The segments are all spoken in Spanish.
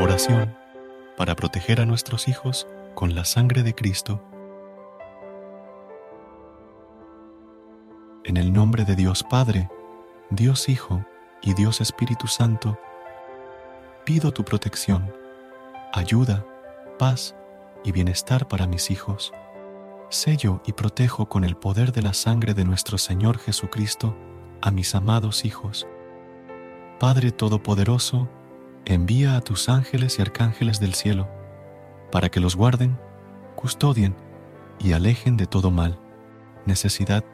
Oración para proteger a nuestros hijos con la sangre de Cristo. En el nombre de Dios Padre, Dios Hijo y Dios Espíritu Santo, pido tu protección, ayuda, paz y bienestar para mis hijos. Sello y protejo con el poder de la sangre de nuestro Señor Jesucristo a mis amados hijos. Padre Todopoderoso, envía a tus ángeles y arcángeles del cielo, para que los guarden, custodien y alejen de todo mal, necesidad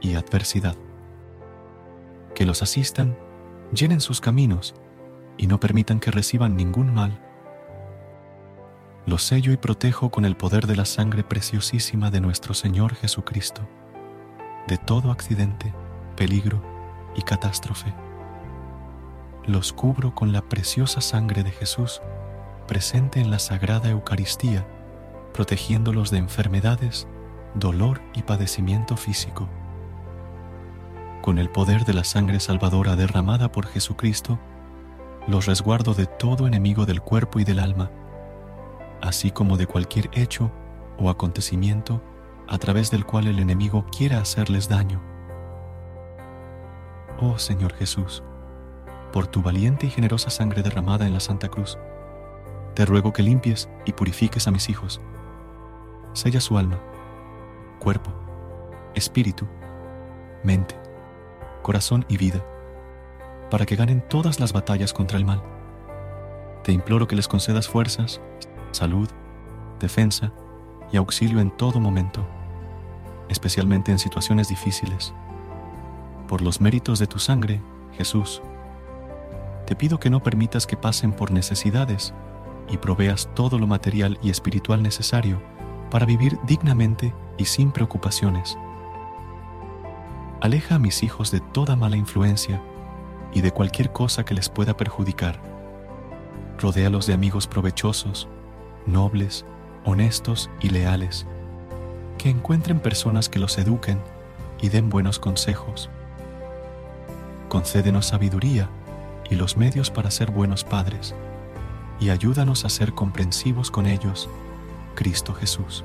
y adversidad. Que los asistan, llenen sus caminos y no permitan que reciban ningún mal. Los sello y protejo con el poder de la sangre preciosísima de nuestro Señor Jesucristo, de todo accidente, peligro y catástrofe los cubro con la preciosa sangre de Jesús presente en la Sagrada Eucaristía, protegiéndolos de enfermedades, dolor y padecimiento físico. Con el poder de la sangre salvadora derramada por Jesucristo, los resguardo de todo enemigo del cuerpo y del alma, así como de cualquier hecho o acontecimiento a través del cual el enemigo quiera hacerles daño. Oh Señor Jesús, por tu valiente y generosa sangre derramada en la Santa Cruz, te ruego que limpies y purifiques a mis hijos. Sella su alma, cuerpo, espíritu, mente, corazón y vida, para que ganen todas las batallas contra el mal. Te imploro que les concedas fuerzas, salud, defensa y auxilio en todo momento, especialmente en situaciones difíciles. Por los méritos de tu sangre, Jesús, te pido que no permitas que pasen por necesidades y proveas todo lo material y espiritual necesario para vivir dignamente y sin preocupaciones. Aleja a mis hijos de toda mala influencia y de cualquier cosa que les pueda perjudicar. Rodéalos de amigos provechosos, nobles, honestos y leales, que encuentren personas que los eduquen y den buenos consejos. Concédenos sabiduría y los medios para ser buenos padres, y ayúdanos a ser comprensivos con ellos, Cristo Jesús.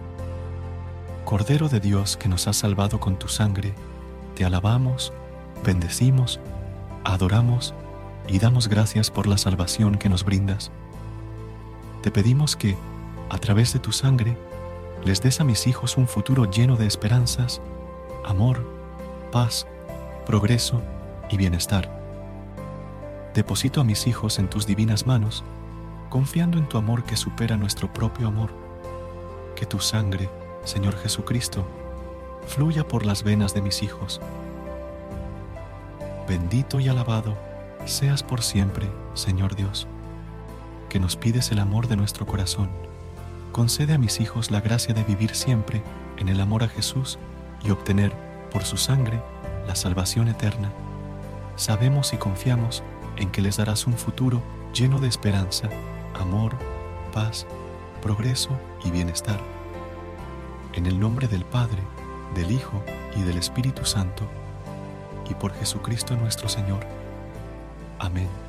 Cordero de Dios que nos has salvado con tu sangre, te alabamos, bendecimos, adoramos y damos gracias por la salvación que nos brindas. Te pedimos que, a través de tu sangre, les des a mis hijos un futuro lleno de esperanzas, amor, paz, progreso y bienestar Deposito a mis hijos en tus divinas manos, confiando en tu amor que supera nuestro propio amor. Que tu sangre, Señor Jesucristo, fluya por las venas de mis hijos. Bendito y alabado seas por siempre, Señor Dios, que nos pides el amor de nuestro corazón. Concede a mis hijos la gracia de vivir siempre en el amor a Jesús y obtener, por su sangre, la salvación eterna. Sabemos y confiamos en que les darás un futuro lleno de esperanza, amor, paz, progreso y bienestar. En el nombre del Padre, del Hijo y del Espíritu Santo, y por Jesucristo nuestro Señor. Amén.